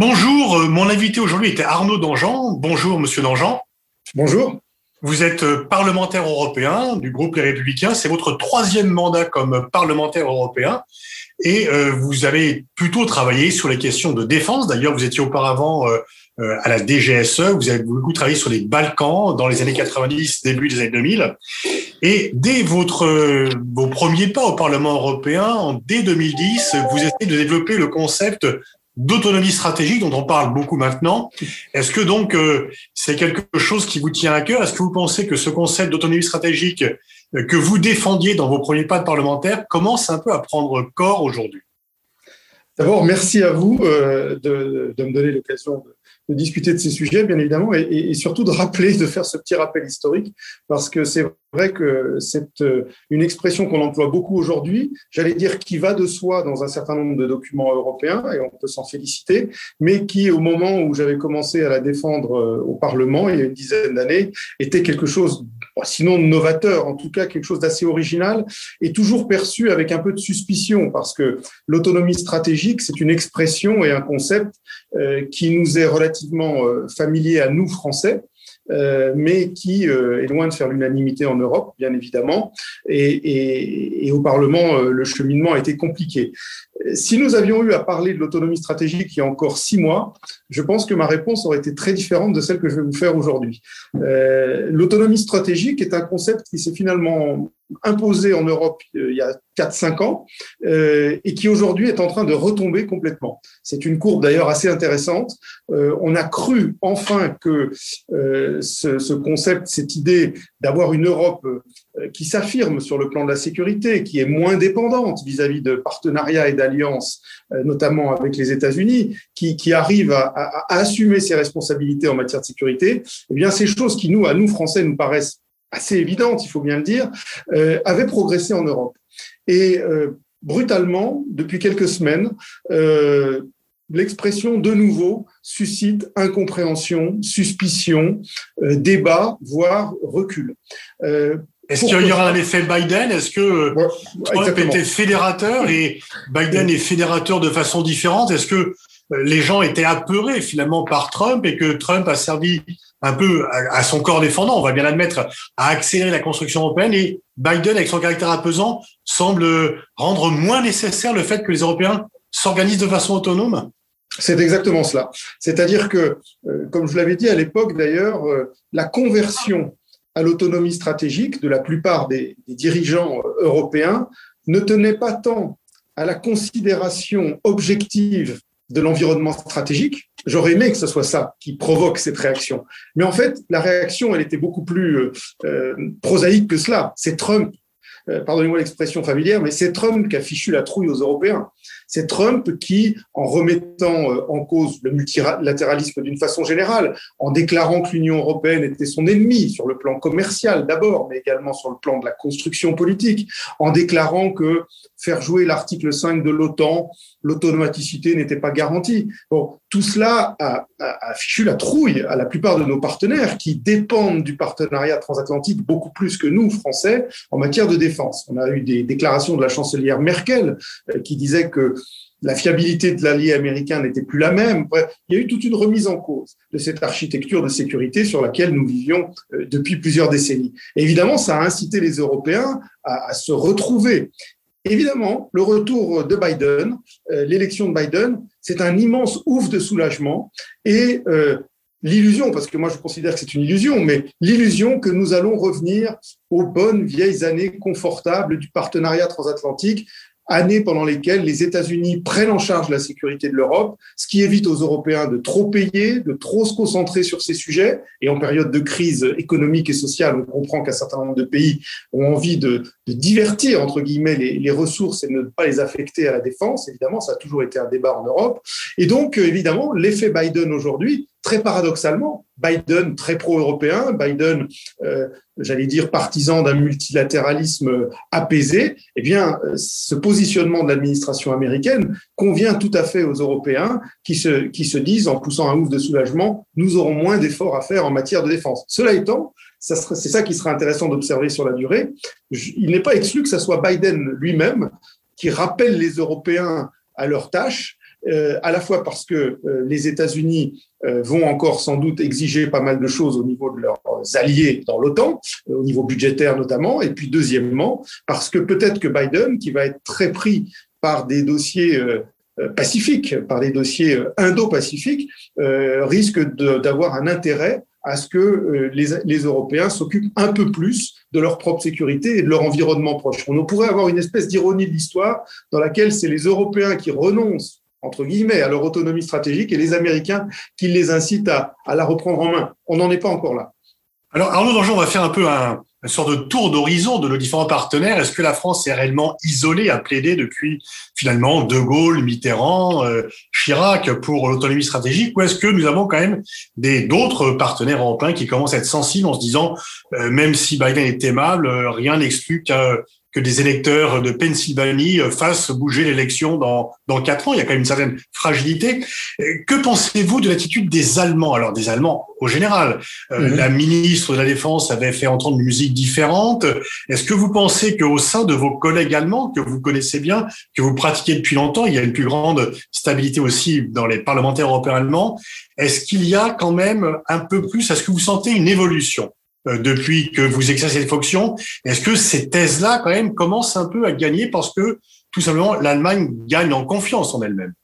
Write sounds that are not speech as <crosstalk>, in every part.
Bonjour, euh, mon invité aujourd'hui était Arnaud Dangean. Bonjour, monsieur Dangean. Bonjour. Vous êtes euh, parlementaire européen du groupe Les Républicains. C'est votre troisième mandat comme parlementaire européen. Et euh, vous avez plutôt travaillé sur les questions de défense. D'ailleurs, vous étiez auparavant à la DGSE. Vous avez beaucoup travaillé sur les Balkans dans les années 90, début des années 2000. Et dès votre, vos premiers pas au Parlement européen, en, dès 2010, vous essayez de développer le concept d'autonomie stratégique dont on parle beaucoup maintenant. Est-ce que donc euh, c'est quelque chose qui vous tient à cœur? Est-ce que vous pensez que ce concept d'autonomie stratégique euh, que vous défendiez dans vos premiers pas de parlementaire commence un peu à prendre corps aujourd'hui? D'abord, merci à vous euh, de, de, me donner l'occasion de, de discuter de ces sujets, bien évidemment, et, surtout de rappeler, de faire ce petit rappel historique, parce que c'est vrai que c'est euh, une expression qu'on emploie beaucoup aujourd'hui, j'allais dire qui va de soi dans un certain nombre de documents européens, et on peut s'en féliciter, mais qui, au moment où j'avais commencé à la défendre euh, au Parlement, il y a une dizaine d'années, était quelque chose, sinon novateur, en tout cas quelque chose d'assez original, et toujours perçu avec un peu de suspicion, parce que l'autonomie stratégique, c'est une expression et un concept euh, qui nous est relativement familier à nous, Français, euh, mais qui euh, est loin de faire l'unanimité en Europe, bien évidemment. Et, au Parlement, euh, le cheminement a été compliqué. Si nous avions eu à parler de l'autonomie stratégique il y a encore six mois, je pense que ma réponse aurait été très différente de celle que je vais vous faire aujourd'hui. Euh, l'autonomie stratégique est un concept qui s'est finalement imposé en Europe euh, il y a 4-5 ans euh, et qui aujourd'hui est en train de retomber complètement. C'est une courbe d'ailleurs assez intéressante. On a cru enfin que ce, ce, concept, cette idée d'avoir une Europe qui s'affirme sur le plan de la sécurité, qui est moins dépendante vis-à-vis -vis de partenariats et d'alliances, euh, notamment avec les États-Unis, qui, qui arrive à, assumer ses responsabilités en matière de sécurité, eh bien, ces choses qui nous, à nous Français, nous paraissent assez évidentes, il faut bien le dire, euh, avaient progressé en Europe. Et euh, brutalement, depuis quelques semaines, l'expression de nouveau suscite incompréhension, suspicion, débat, voire recul. Est-ce qu'il y aura un effet Biden? Est-ce que ouais, Trump était fédérateur et Biden est fédérateur de façon différente? Est-ce que euh, les gens étaient apeurés finalement par Trump et que Trump a servi un peu à, son corps défendant, on va bien l'admettre, à accélérer la construction européenne et Biden, avec son caractère apaisant, semble rendre moins nécessaire le fait que les Européens s'organisent de façon autonome? C'est exactement cela. C'est-à-dire que, euh, comme je l'avais dit à l'époque d'ailleurs, euh, la conversion à l'autonomie stratégique de la plupart des, dirigeants européens ne tenait pas tant à la considération objective de l'environnement stratégique. J'aurais aimé que ce soit ça qui provoque cette réaction. Mais en fait, la réaction, elle était beaucoup plus euh, prosaïque que cela. C'est Trump, euh, pardonnez-moi l'expression familière, mais c'est Trump qui a fichu la trouille aux Européens. C'est Trump qui, en remettant euh, en cause le multilatéralisme d'une façon générale, en déclarant que l'Union européenne était son ennemi sur le plan commercial d'abord, mais également sur le plan de la construction politique, en déclarant que faire jouer l'article 5 de l'OTAN, l'automaticité n'était pas garantie. Bon, tout cela a, fichu la trouille à la plupart de nos partenaires qui dépendent du partenariat transatlantique beaucoup plus que nous, Français, en matière de défense. On a eu des déclarations de la chancelière Merkel euh, qui disait que la fiabilité de l'allié américain n'était plus la même. Il y a eu toute une remise en cause de cette architecture de sécurité sur laquelle nous vivions euh, depuis plusieurs décennies. Évidemment, ça a incité les Européens à, se retrouver. Évidemment, le retour de Biden, euh, l'élection de Biden, c'est un immense ouf de soulagement et l'illusion, parce que moi je considère que c'est une illusion, mais l'illusion que nous allons revenir aux bonnes vieilles années confortables du partenariat transatlantique années pendant lesquelles les États-Unis prennent en charge la sécurité de l'Europe, ce qui évite aux Européens de trop payer, de trop se concentrer sur ces sujets. Et en période de crise économique et sociale, on comprend qu'un certain nombre de pays ont envie de, divertir, entre guillemets, les, les, ressources et ne pas les affecter à la défense. Évidemment, ça a toujours été un débat en Europe. Et donc, évidemment, l'effet Biden aujourd'hui, très paradoxalement, Biden très pro-européen, Biden, euh, j'allais dire, partisan d'un multilatéralisme apaisé, eh bien, ce positionnement de l'administration américaine convient tout à fait aux Européens qui se, qui se disent, en poussant un ouf de soulagement, nous aurons moins d'efforts à faire en matière de défense. Cela étant, c'est ça qui sera intéressant d'observer sur la durée. Il n'est pas exclu que ce soit Biden lui-même qui rappelle les Européens à leur tâche euh, à la fois parce que euh, les États-Unis euh, vont encore sans doute exiger pas mal de choses au niveau de leurs alliés dans l'OTAN, au niveau budgétaire notamment, et puis deuxièmement, parce que peut-être que Biden, qui va être très pris par des dossiers pacifiques, par des dossiers indo-pacifiques, risque d'avoir un intérêt à ce que les, les Européens s'occupent un peu plus de leur propre sécurité et de leur environnement proche. On pourrait avoir une espèce d'ironie de l'histoire dans laquelle c'est les Européens qui renoncent entre guillemets, à leur autonomie stratégique et les Américains qui les incitent à, la reprendre en main. On n'en est pas encore là. Alors Arnaud Dangean, on va faire un peu un, une sorte de tour d'horizon de nos différents partenaires. Est-ce que la France est réellement isolée à plaider depuis finalement De Gaulle, Mitterrand, euh, Chirac pour l'autonomie stratégique? Ou est-ce que nous avons quand même d'autres partenaires européens qui commencent à être sensibles en se disant euh, même si Biden est aimable, euh, rien n'exclut que que des électeurs de Pennsylvanie fassent bouger l'élection dans, dans quatre ans. Il y a quand même une certaine fragilité. Que pensez-vous de l'attitude des Allemands? Alors, des Allemands au général. Mhm. La ministre de la Défense avait fait entendre une musique différentes. Est-ce que vous pensez qu'au sein de vos collègues allemands, que vous connaissez bien, que vous pratiquez depuis longtemps, il y a une plus grande stabilité aussi dans les parlementaires européens allemands, est-ce qu'il y a quand même un peu plus, est-ce que vous sentez une évolution? euh, depuis que vous exercez cette fonction Est-ce que ces thèses-là, quand même, commencent un peu à gagner parce que, tout simplement, l'Allemagne gagne en confiance en elle-même?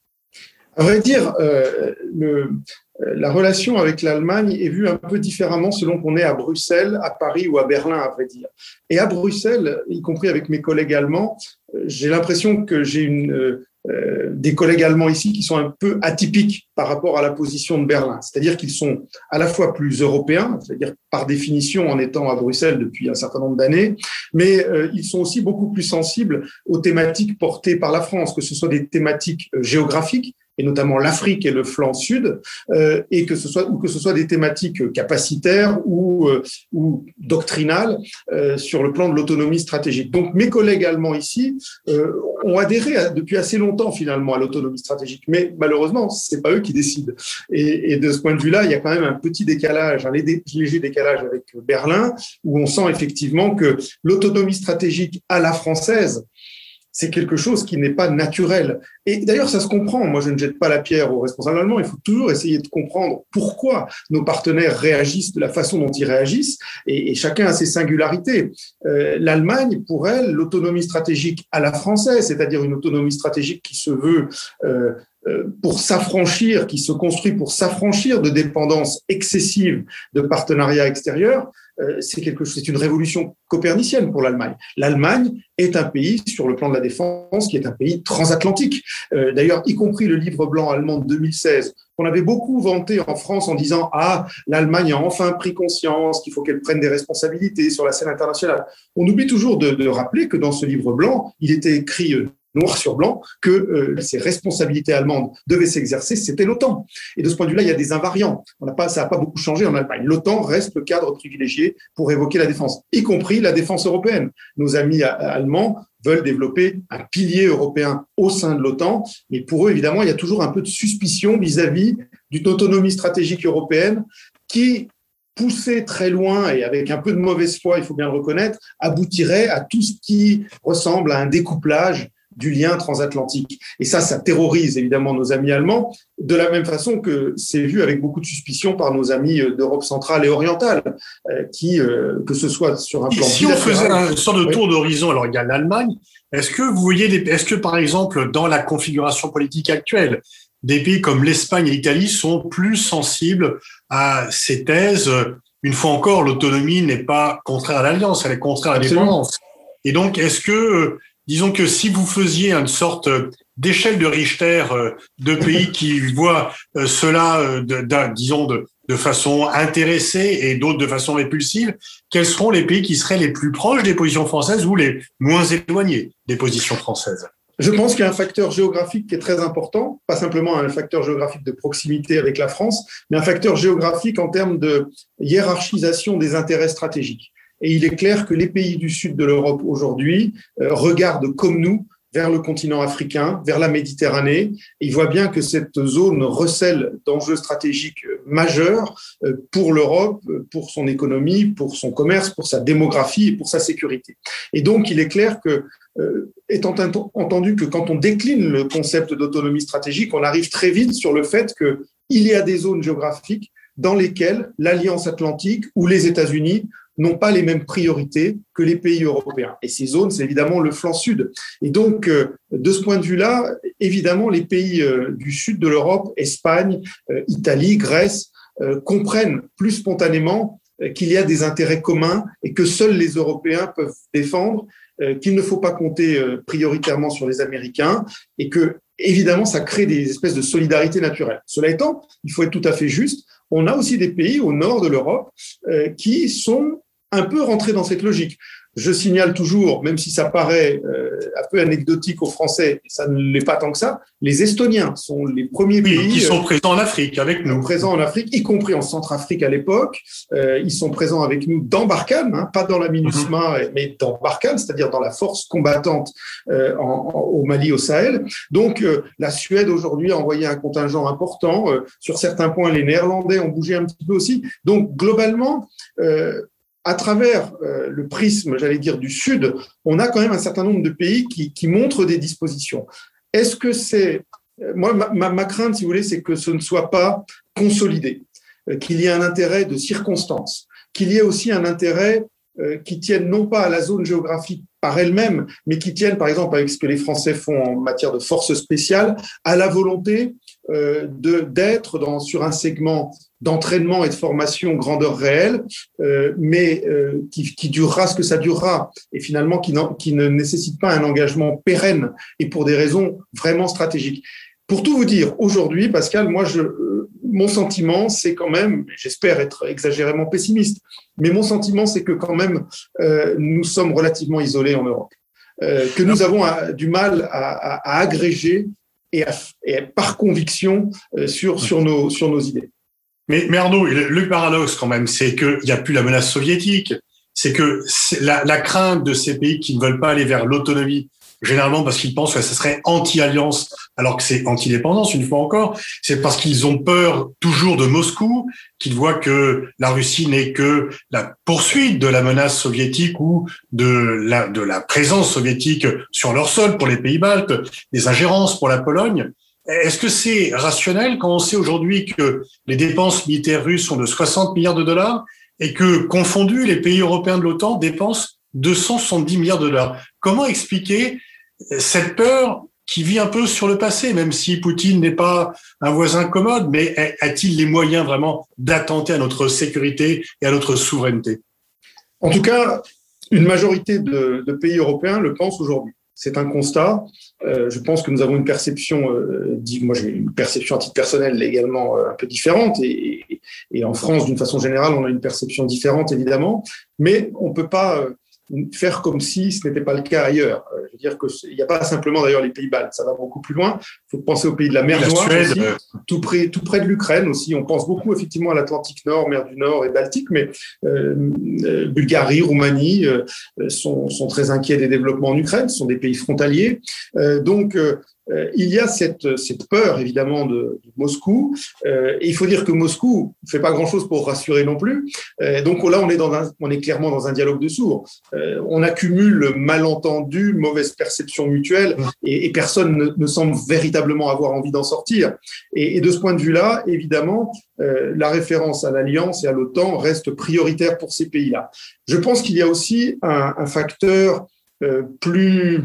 À vrai dire, euh, euh, la relation avec l'Allemagne est vue un peu différemment selon qu'on est à Bruxelles, à Paris ou à Berlin, à vrai dire. Et à Bruxelles, y compris avec mes collègues allemands, euh, j'ai l'impression que j'ai une, euh, des collègues allemands ici qui sont un peu atypiques par rapport à la position de Berlin. C'est-à-dire qu'ils sont à la fois plus européens, c'est-à-dire par définition en étant à Bruxelles depuis un certain nombre d'années, mais ils sont aussi beaucoup plus sensibles aux thématiques portées par la France, que ce soit des thématiques géographiques, et notamment l'Afrique et le flanc sud, euh, et que ce soit ou que ce soit des thématiques capacitaires ou, euh, ou doctrinales euh, sur le plan de l'autonomie stratégique. Donc mes collègues allemands ici euh, ont adhéré depuis assez longtemps finalement à l'autonomie stratégique, mais malheureusement c'est pas eux qui décident. Et, et, de ce point de vue-là, il y a quand même un petit décalage, un léger décalage avec Berlin, où on sent effectivement que l'autonomie stratégique à la française c'est quelque chose qui n'est pas naturel. Et d'ailleurs, ça se comprend. Moi, je ne jette pas la pierre aux responsables allemands. Il faut toujours essayer de comprendre pourquoi nos partenaires réagissent de la façon dont ils réagissent. Et, chacun a ses singularités. Euh, L'Allemagne, pour elle, l'autonomie stratégique à la française, c'est-à-dire une autonomie stratégique qui se veut euh, euh, pour s'affranchir, qui se construit pour s'affranchir de dépendances excessives de partenariats extérieurs, c'est quelque chose, c'est une révolution copernicienne pour l'Allemagne. L'Allemagne est un pays sur le plan de la défense qui est un pays transatlantique. Euh, d'ailleurs, y compris le livre blanc allemand de 2016 qu'on avait beaucoup vanté en France en disant ah l'Allemagne a enfin pris conscience qu'il faut qu'elle prenne des responsabilités sur la scène internationale. On oublie toujours de, de rappeler que dans ce livre blanc, il était écrit noir sur blanc que euh, ces responsabilités allemandes devaient s'exercer, c'était l'OTAN. Et de ce point de vue-là, il y a des invariants. On pas, ça n'a pas beaucoup changé en Allemagne. L'OTAN reste le cadre privilégié pour évoquer la défense, y compris la défense européenne. Nos amis allemands veulent développer un pilier européen au sein de l'OTAN, mais pour eux, évidemment, il y a toujours un peu de suspicion vis-à-vis d'une autonomie stratégique européenne qui poussé très loin et avec un peu de mauvaise foi, il faut bien le reconnaître, aboutirait à tout ce qui ressemble à un découplage du lien transatlantique. Et ça, ça terrorise évidemment nos amis allemands, de la même façon que c'est vu avec beaucoup de suspicion par nos amis euh, d'Europe centrale et orientale, euh, qui, euh, que ce soit sur un plan... Si on faisait un sort de tour d'horizon, alors il y a l'Allemagne, est-ce que vous voyez, est-ce que par exemple, dans la configuration politique actuelle, des pays comme l'Espagne et l'Italie sont plus sensibles à ces thèses? Une fois encore, l'autonomie n'est pas contraire à l'alliance, elle est contraire à la dépendance. Et donc, est-ce que disons que si vous faisiez une sorte d'échelle de Richter euh, de pays qui voient euh, cela, euh, disons, de, de façon intéressée et d'autres de façon répulsive, quels seront les pays qui seraient les plus proches des positions françaises ou les moins éloignés des positions françaises? Je pense qu'il y a un facteur géographique qui est très important, pas simplement un facteur géographique de proximité avec la France, mais un facteur géographique en termes de hiérarchisation des intérêts stratégiques. Et il est clair que les pays du sud de l'Europe aujourd'hui euh, regardent comme nous vers le continent africain, vers la Méditerranée. Et ils voient bien que cette zone recèle d'enjeux stratégiques majeurs euh, pour l'Europe, pour son économie, pour son commerce, pour sa démographie et pour sa sécurité. Et donc, il est clair que étant entendu que quand on décline le concept d'autonomie stratégique, on arrive très vite sur le fait qu'il y a des zones géographiques dans lesquelles l'Alliance atlantique ou les États-Unis n'ont pas les mêmes priorités que les pays européens. Et ces zones, c'est évidemment le flanc sud. Et donc, euh, de ce point de vue-là, évidemment, les pays euh, du sud de l'Europe, Espagne, euh, Italie, Grèce, comprennent plus spontanément qu'il y a des intérêts communs et que seuls les Européens peuvent défendre, qu'il ne faut pas compter prioritairement sur les Américains et que, évidemment, ça crée des espèces de solidarité naturelle. Cela étant, il faut être tout à fait juste, on a aussi des pays au nord de l'Europe qui sont un peu rentrer dans cette logique. Je signale toujours, même si ça paraît euh, un peu anecdotique aux Français, ça ne l'est pas tant que ça, les Estoniens sont les premiers pays qui sont euh, présents en Afrique avec nous. Présents en Afrique, y compris en Centrafrique à l'époque. Euh, ils sont présents avec nous dans Barkhane, hein, pas dans la MINUSMA, mhm. mais dans Barkhane, c'est-à-dire dans la force combattante au Mali, au Sahel. Donc la Suède aujourd'hui a envoyé un contingent important. sur certains points, les Néerlandais ont bougé un petit peu aussi. Donc globalement, à travers euh, le prisme, j'allais dire, du Sud, on a quand même un certain nombre de pays qui, qui montrent des dispositions. Est-ce que c'est... Euh, moi, ma, crainte, si vous voulez, c'est que ce ne soit pas consolidé, euh, qu'il y ait un intérêt de circonstance, qu'il y ait aussi un intérêt qui tienne non pas à la zone géographique par elle-même, mais qui tienne, par exemple, avec ce que les Français font en matière de force spéciale, à la volonté d'être sur un segment d'entraînement et de formation grandeur réelle, euh, mais euh, qui, durera ce que ça durera, et finalement qui, ne nécessite pas un engagement pérenne et pour des raisons vraiment stratégiques. Pour tout vous dire, aujourd'hui, Pascal, moi, je, euh, mon sentiment, c'est quand même, j'espère être exagérément pessimiste, mais mon sentiment, c'est que quand même, nous sommes relativement isolés en Europe, que nous avons du mal à, agréger et, par conviction sur nos idées. Mais, mais Arnaud, le, paradoxe quand même, c'est qu'il n'y a plus la menace soviétique, c'est que la, la, crainte de ces pays qui ne veulent pas aller vers l'autonomie, généralement parce qu'ils pensent que ce serait anti-alliance, alors que c'est anti-dépendance, une fois encore, c'est parce qu'ils ont peur toujours de Moscou, qu'ils voient que la Russie n'est que la poursuite de la menace soviétique ou de la, de la présence soviétique sur leur sol pour les pays baltes, des ingérences pour la Pologne. Est-ce que c'est rationnel quand on sait aujourd'hui que les dépenses militaires russes sont de 60 milliards de dollars et que, confondus, les pays européens de l'OTAN dépensent 270 milliards de dollars? Comment expliquer cette peur qui vit un peu sur le passé, même si Poutine n'est pas un voisin commode, mais a-t-il les moyens vraiment d'attenter à notre sécurité et à notre souveraineté? En tout cas, une majorité de, de pays européens le pensent aujourd'hui. C'est un constat. Euh, je pense que nous avons une perception, euh, moi j'ai une perception à titre personnel également euh, un peu différente, et, en France, d'une façon générale, on a une perception différente évidemment, mais on ne peut pas euh, faire comme si ce n'était pas le cas ailleurs. Euh, je veux dire qu'il n'y a pas simplement d'ailleurs les pays baltes, ça va beaucoup plus loin. Il faut penser aux pays de la mer Noire, aussi, euh. tout, près, tout près de l'Ukraine aussi. On pense beaucoup effectivement à l'Atlantique Nord, mer du Nord et Baltique, mais euh, euh Bulgarie, Roumanie euh, sont, sont, très inquiets des développements en Ukraine, ce sont des pays frontaliers. Euh, donc euh, il y a cette, cette peur évidemment de, de Moscou. Euh, il faut dire que Moscou ne fait pas grand-chose pour rassurer non plus. Euh, donc là, on est, dans un, on est clairement dans un dialogue de sourds. Euh, on accumule malentendu, mauvaise perception mutuelle, et, personne ne, semble véritablement avoir envie d'en sortir. Et, et, de ce point de vue-là, évidemment, euh, la référence à l'Alliance et à l'OTAN reste prioritaire pour ces pays-là. Je pense qu'il y a aussi un, un facteur plus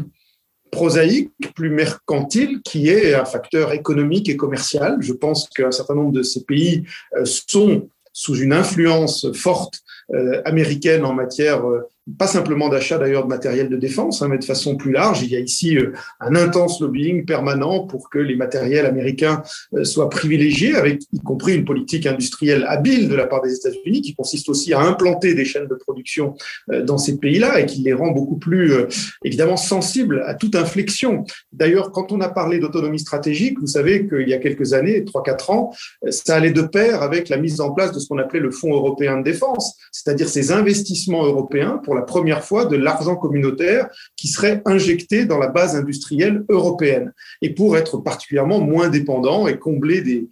prosaïque, plus mercantile, qui est un facteur économique et commercial. Je pense qu'un certain nombre de ces pays euh, sont sous une influence forte euh, américaine en matière euh, pas simplement d'achat d'ailleurs de matériel de défense, hein, mais de façon plus large. Il y a ici euh, un intense lobbying permanent pour que les matériels américains euh, soient privilégiés, avec y compris une politique industrielle habile de la part des États-Unis, qui consiste aussi à implanter des chaînes de production euh, dans ces pays-là et qui les rend beaucoup plus évidemment sensibles à toute inflexion. D'ailleurs, quand on a parlé d'autonomie stratégique, vous savez qu'il y a quelques années, trois quatre ans, ça allait de pair avec la mise en place de ce qu'on appelait le Fonds européen de défense, c'est-à-dire ces investissements européens pour la première fois de l'argent communautaire qui serait injecté dans la base industrielle européenne et pour être particulièrement moins dépendant et combler des,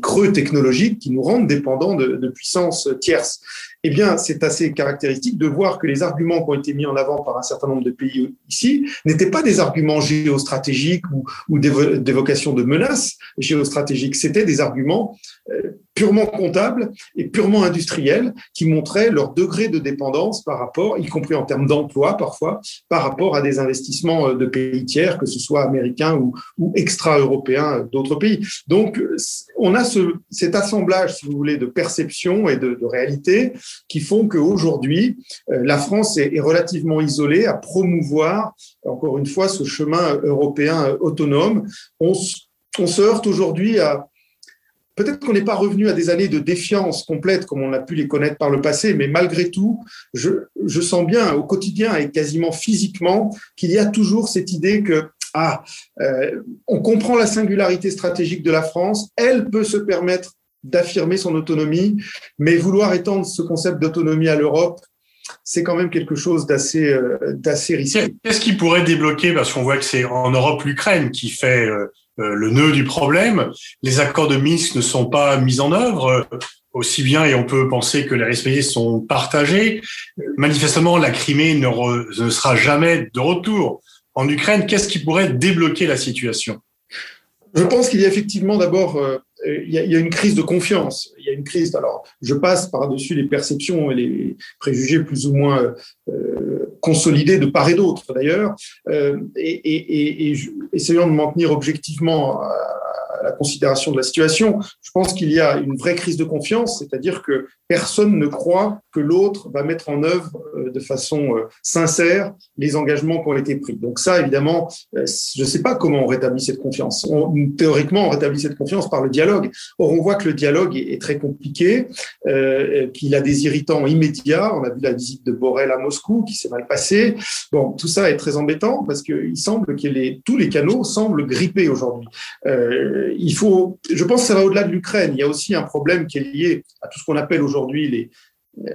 creux technologiques qui nous rendent dépendants de puissances tierces. Eh bien, c'est assez caractéristique de voir que les arguments qui ont été mis en avant par un certain nombre de pays ici n'étaient pas des arguments géostratégiques ou, ou d'évocation de menaces géostratégiques, c'était des arguments euh, purement comptables et purement industriels qui montraient leur degré de dépendance par rapport, y compris en termes d'emploi parfois, par rapport à des investissements euh, de pays tiers, que ce soit américains ou, ou extra-européens d'autres pays. Donc, on a ce, cet assemblage, si vous voulez, de perception et de, de réalité qui font qu'aujourd'hui, euh, la France est, relativement isolée à promouvoir, encore une fois, ce chemin européen autonome. On, se heurte aujourd'hui à Peut-être qu'on n'est pas revenu à des années de défiance complète comme on a pu les connaître par le passé, mais malgré tout, je, sens bien au quotidien et quasiment physiquement qu'il y a toujours cette idée que ah, euh, on comprend la singularité stratégique de la France, elle peut se permettre d'affirmer son autonomie, mais vouloir étendre ce concept d'autonomie à l'Europe, c'est quand même quelque chose d'assez euh, d'assez risqué. Qu'est-ce qui pourrait débloquer Parce qu'on voit que c'est en Europe l'Ukraine qui fait euh, euh, le nœud du problème. Les accords de Minsk ne sont pas mis en œuvre aussi bien et on peut penser que les responsabilités sont partagées. Manifestement, la Crimée ne, ne sera jamais de retour en Ukraine. Qu'est-ce qui pourrait débloquer la situation? Je pense qu'il y a effectivement d'abord il y, a, il y, a, une crise de confiance. Il y a une crise. Alors, je passe par-dessus les perceptions et les préjugés plus ou moins euh, consolidés de part et d'autre, d'ailleurs, euh, et, et, et, et, essayons de m'en tenir objectivement à, la considération de la situation, je pense qu'il y a une vraie crise de confiance, c'est-à-dire que personne ne croit que l'autre va mettre en œuvre euh, de façon euh, sincère les engagements qui ont été pris. Donc ça, évidemment, euh, je ne sais pas comment on rétablit cette confiance. On, théoriquement, on rétablit cette confiance par le dialogue. Or, on voit que le dialogue est, très compliqué, qu'il a des irritants immédiats. On a vu la visite de Borrell à Moscou qui s'est mal passée. Bon, tout ça est très embêtant parce qu'il semble que tous les canaux semblent grippés aujourd'hui. Il faut, je pense que ça va au-delà de l'Ukraine. Il y a aussi un problème qui est lié à tout ce qu'on appelle aujourd'hui les,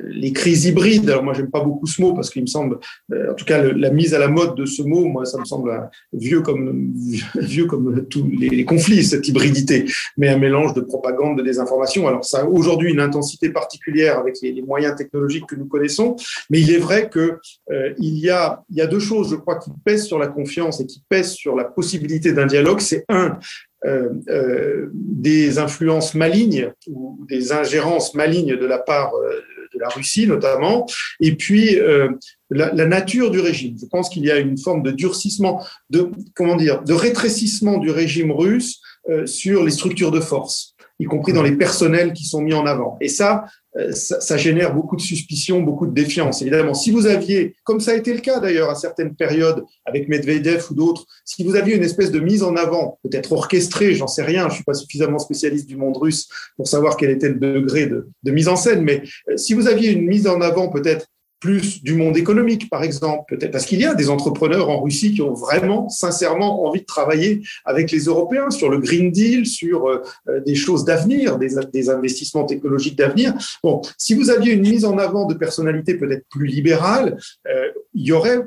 les crises hybrides. Alors moi, j'aime pas beaucoup ce mot parce qu'il me semble, euh, en tout cas, la mise à la mode de ce mot, moi, ça me semble vieux comme <laughs> vieux comme tous les, conflits, cette hybridité, mais un mélange de propagande, de désinformation. Alors ça a aujourd'hui une intensité particulière avec les, moyens technologiques que nous connaissons, mais il est vrai que euh, il y a il y a deux choses, je crois, qui pèsent sur la confiance et qui pèsent sur la possibilité d'un dialogue. C'est un euh, euh, des influences malignes ou des ingérences malignes de la part euh, de la Russie notamment, et puis euh, la, la, nature du régime. Je pense qu'il y a une forme de durcissement, de comment dire, de rétrécissement du régime russe euh, sur les structures de force, y compris dans les personnels qui sont mis en avant. Et ça, euh, ça, ça, génère beaucoup de suspicions, beaucoup de défiance. Évidemment, si vous aviez, comme ça a été le cas d'ailleurs à certaines périodes avec Medvedev ou d'autres, si vous aviez une espèce de mise en avant, peut-être orchestrée, j'en sais rien, je suis pas suffisamment spécialiste du monde russe pour savoir quel était le degré de, de mise en scène, mais euh, si vous aviez une mise en avant peut-être plus du monde économique, par exemple, peut-être parce qu'il y a des entrepreneurs en Russie qui ont vraiment, sincèrement envie de travailler avec les Européens sur le Green Deal, sur euh, des choses d'avenir, des, investissements technologiques d'avenir. Bon, si vous aviez une mise en avant de personnalités peut-être plus libérales, euh, il y aurait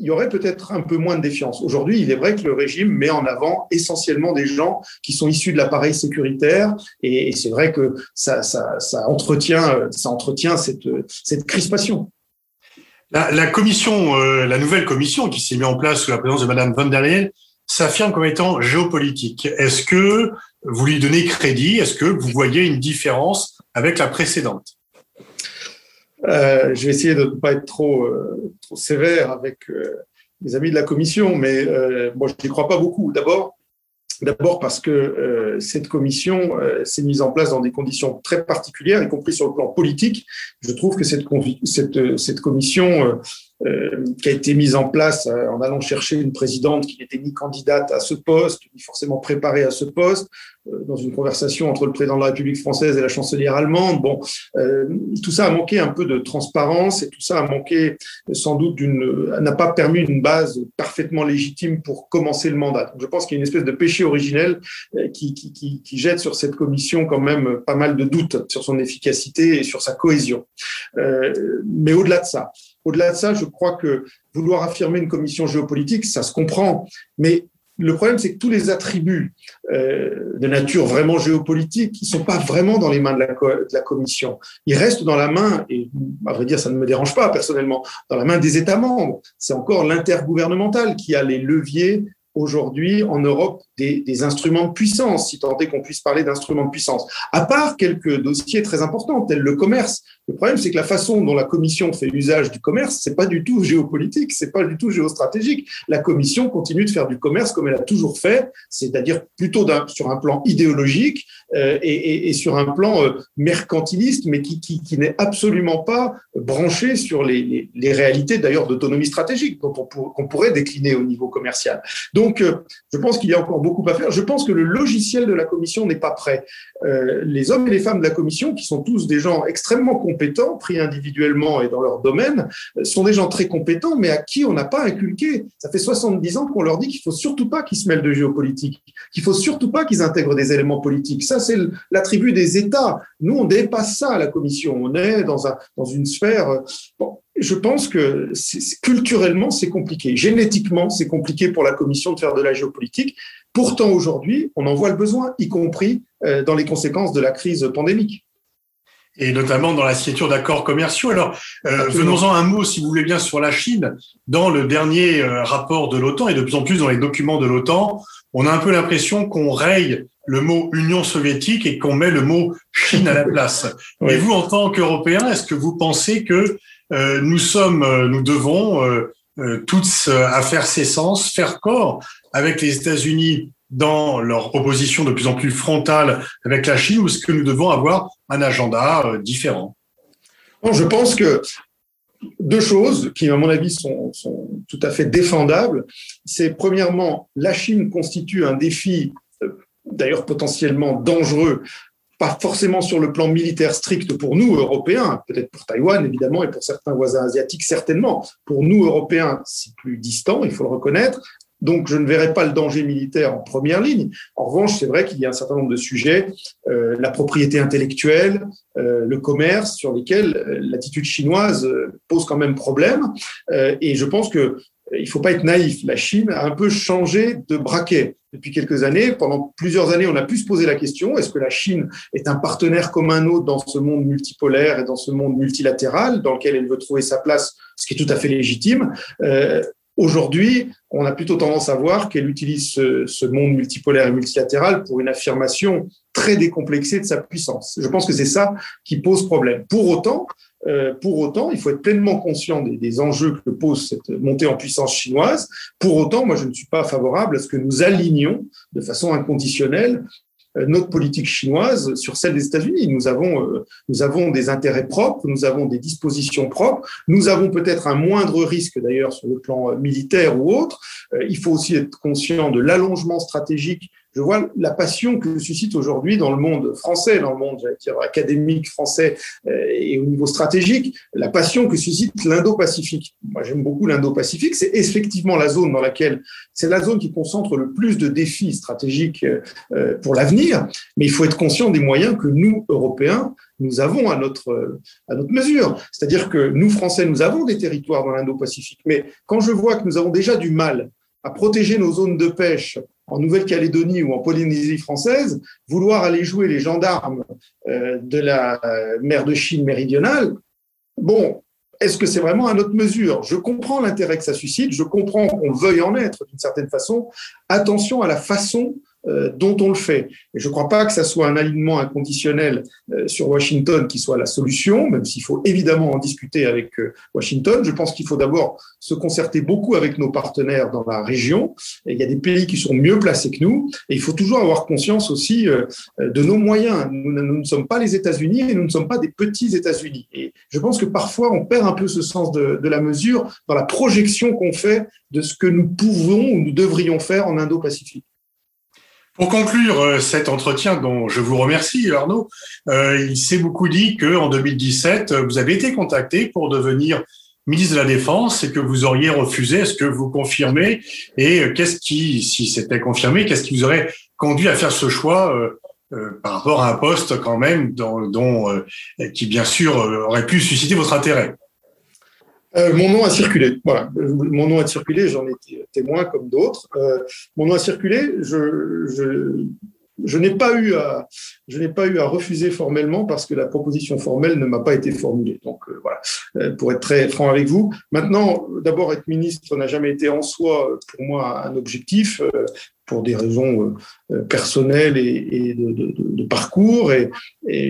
il y aurait peut-être un peu moins de défiance. Aujourd'hui, il est vrai que le régime met en avant essentiellement des gens qui sont issus de l'appareil sécuritaire, et, c'est vrai que ça, ça, ça, entretient, ça entretient cette crispation. La, commission, euh, la nouvelle commission qui s'est mise en place sous la présidence de Madame von der Leyen s'affirme comme étant géopolitique. Est-ce que vous lui donnez crédit? Est-ce que vous voyez une différence avec la précédente? Euh, Je vais essayer de ne pas être trop, euh, sévère avec euh, les amis de la commission, mais euh, bon, je n'y crois pas beaucoup. D'abord, D'abord parce que euh, cette commission euh, s'est mise en place dans des conditions très particulières, y compris sur le plan politique. Je trouve que cette, cette, cette commission euh, qui a été mise en place euh, en allant chercher une présidente qui n'était ni candidate à ce poste, ni forcément préparée à ce poste, euh, dans une conversation entre le président de la République française et la chancelière allemande. Bon, tout ça a manqué un peu de transparence et tout ça a manqué sans doute d'une, n'a pas permis une base parfaitement légitime pour commencer le mandat. Je pense qu'il y a une espèce de péché originel qui, jette sur cette commission quand même pas mal de doutes sur son efficacité et sur sa cohésion. mais au-delà de ça, au-delà de ça, je crois que vouloir affirmer une commission géopolitique, ça se comprend, mais le problème, c'est que tous les attributs euh, de nature vraiment géopolitique, ils sont pas vraiment dans les mains de la, Commission. Ils restent dans la main, et à vrai dire, ça ne me dérange pas personnellement, dans la main des États membres. C'est encore l'intergouvernemental qui a les leviers aujourd'hui en Europe des, instruments de puissance, si tant est qu'on puisse parler d'instruments de puissance. À part quelques dossiers très importants, tels le commerce. Le problème, c'est que la façon dont la Commission fait usage du commerce, c'est pas du tout géopolitique, c'est pas du tout géostratégique. La Commission continue de faire du commerce comme elle a toujours fait, c'est-à-dire plutôt sur un plan idéologique euh, et, sur un plan euh, mercantiliste, mais qui, n'est absolument pas branché sur les, réalités d'ailleurs d'autonomie stratégique qu'on on, pourrait décliner au niveau commercial. Donc, euh, je pense qu'il y a encore beaucoup à faire. Je pense que le logiciel de la Commission n'est pas prêt. Les hommes et les femmes de la Commission, qui sont tous des gens extrêmement pris individuellement et dans leur domaine, euh, sont des gens très compétents, mais à qui on n'a pas inculqué. Ça fait 70 ans qu'on leur dit qu'il faut surtout pas qu'ils se mêlent de géopolitique, qu'il faut surtout pas qu'ils intègrent des éléments politiques. Ça, c'est l'attribut des États. Nous, on dépasse ça à la Commission. On est dans, un, dans une sphère. Euh, bon, je pense que culturellement, c'est compliqué. Génétiquement, c'est compliqué pour la Commission de faire de la géopolitique. Pourtant, aujourd'hui, on en voit le besoin, y compris euh, dans les conséquences de la crise pandémique. Et notamment dans la signature d'accords commerciaux. Alors, euh, venons-en un mot, si vous voulez bien, sur la Chine. Dans le dernier euh, rapport de l'OTAN et de plus en plus dans les documents de l'OTAN, on a un peu l'impression qu'on raye le mot Union soviétique et qu'on met le mot Chine à la <laughs> place. oui. Et vous, en tant qu'Européens, est-ce que vous pensez que euh, nous sommes, nous devons toutes à faire sens, faire corps avec les États-Unis dans leur opposition de plus en plus frontale avec la Chine ou est-ce que nous devons avoir un agenda euh, différent? Bon, Je pense que deux choses qui, à mon avis, sont, sont tout à fait défendables. C'est premièrement, la Chine constitue un défi, euh, d'ailleurs potentiellement dangereux, pas forcément sur le plan militaire strict pour nous, Européens, peut-être pour Taïwan, évidemment, et pour certains voisins asiatiques, certainement. Pour nous, Européens, c'est plus distant, il faut le reconnaître. Donc, je ne verrai pas le danger militaire en première ligne. En revanche, c'est vrai qu'il y a un certain nombre de sujets, euh, la propriété intellectuelle, euh, le commerce, sur lesquels euh, l'attitude chinoise pose quand même problème. Et je pense que il faut pas être naïf. La Chine a un peu changé de braquet depuis quelques années. Pendant plusieurs années, on a pu se poser la question est-ce que la Chine est un partenaire comme un autre dans ce monde multipolaire et dans ce monde multilatéral dans lequel elle veut trouver sa place, ce qui est tout à fait légitime? Aujourd'hui, on a plutôt tendance à voir qu'elle utilise ce, ce, monde multipolaire et multilatéral pour une affirmation très décomplexée de sa puissance. Je pense que c'est ça qui pose problème. Pour autant, euh, pour autant, il faut être pleinement conscient des, des, enjeux que pose cette montée en puissance chinoise. Pour autant, moi, je ne suis pas favorable à ce que nous alignions de façon inconditionnelle notre politique chinoise sur celle des États-Unis. Nous avons, euh, nous avons des intérêts propres, nous avons des dispositions propres, nous avons peut-être un moindre risque d'ailleurs sur le plan militaire ou autre. Euh, il faut aussi être conscient de l'allongement stratégique je vois la passion que suscite aujourd'hui dans le monde français, dans le monde dire, académique français euh, et au niveau stratégique, la passion que suscite l'Indo-Pacifique. Moi, j'aime beaucoup l'Indo-Pacifique. C'est effectivement la zone dans laquelle c'est la zone qui concentre le plus de défis stratégiques euh, pour l'avenir. Mais il faut être conscient des moyens que nous, Européens, nous avons à notre, à notre mesure. C'est-à-dire que nous, Français, nous avons des territoires dans l'Indo-Pacifique. Mais quand je vois que nous avons déjà du mal à protéger nos zones de pêche en Nouvelle-Calédonie ou en Polynésie française, vouloir aller jouer les gendarmes euh, de la mer de Chine méridionale, bon, est-ce que c'est vraiment à notre mesure? Je comprends l'intérêt que ça suscite, je comprends qu'on veuille en être d'une certaine façon. Attention à la façon dont on le fait. Et je ne crois pas que ça soit un alignement inconditionnel euh, sur Washington qui soit la solution, même s'il faut évidemment en discuter avec euh, Washington. Je pense qu'il faut d'abord se concerter beaucoup avec nos partenaires dans la région. Il y a des pays qui sont mieux placés que nous. Et il faut toujours avoir conscience aussi de nos moyens. Nous, nous ne sommes pas les États-Unis et nous ne sommes pas des petits États-Unis. Et je pense que parfois on perd un peu ce sens de, de la mesure dans la projection qu'on fait de ce que nous pouvons ou nous devrions faire en Indo-Pacifique. Pour conclure euh, cet entretien dont je vous remercie, Arnaud, euh, il s'est beaucoup dit qu'en 2017, vous avez été contacté pour devenir ministre de la Défense et que vous auriez refusé. Est-ce que vous confirmez Et euh, qu'est-ce qui, si c'était confirmé, qu'est-ce qui vous aurait conduit à faire ce choix euh, euh, par rapport à un poste quand même dont qui bien sûr aurait pu susciter votre intérêt? Mon nom a circulé. Voilà, mon nom a circulé. J'en ai témoin comme d'autres. mon nom a circulé. Je, n'ai pas eu à, refuser formellement parce que la proposition formelle ne m'a pas été formulée. Donc euh, voilà, euh, pour être très franc avec vous. Maintenant, d'abord être ministre n'a jamais été en soi pour moi un objectif. Euh, pour des raisons euh, personnelles et, de, parcours. Et,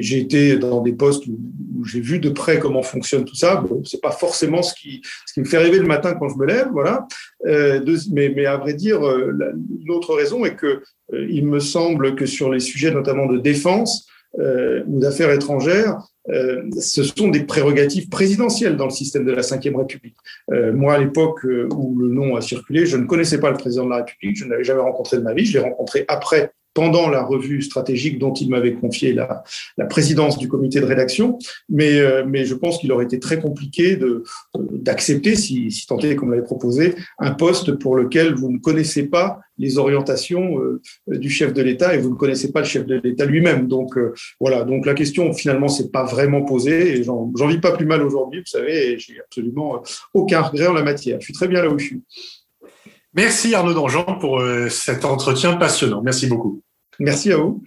j'ai été dans des postes où, j'ai vu de près comment fonctionne tout ça. Bon, c'est pas forcément ce qui, me fait rêver le matin quand je me lève, voilà. Euh, mais, mais, à vrai dire, euh, l'autre raison est que il me semble que sur les sujets notamment de défense ou d'affaires étrangères, euh, ce sont des prérogatives présidentielles dans le système de la Ve République. Euh, moi, à l'époque euh, où le nom a circulé, je ne connaissais pas le président de la République, je ne l'avais jamais rencontré de ma vie, je l'ai rencontré après pendant la revue stratégique dont il m'avait confié la, présidence du comité de rédaction, mais, euh, mais je pense qu'il aurait été très compliqué de, d'accepter, si, si tant est qu'on l'avait proposé, un poste pour lequel vous ne connaissez pas les orientations euh, du chef de l'État et vous ne connaissez pas le chef de l'État lui-même. Donc euh, voilà, donc la question finalement s'est pas vraiment posée et j'en vis pas plus mal aujourd'hui, vous savez, et j'ai absolument aucun regret en la matière. Je suis très bien là où je suis. Merci Arnaud Dangean pour cet entretien passionnant. Merci beaucoup. Merci à vous.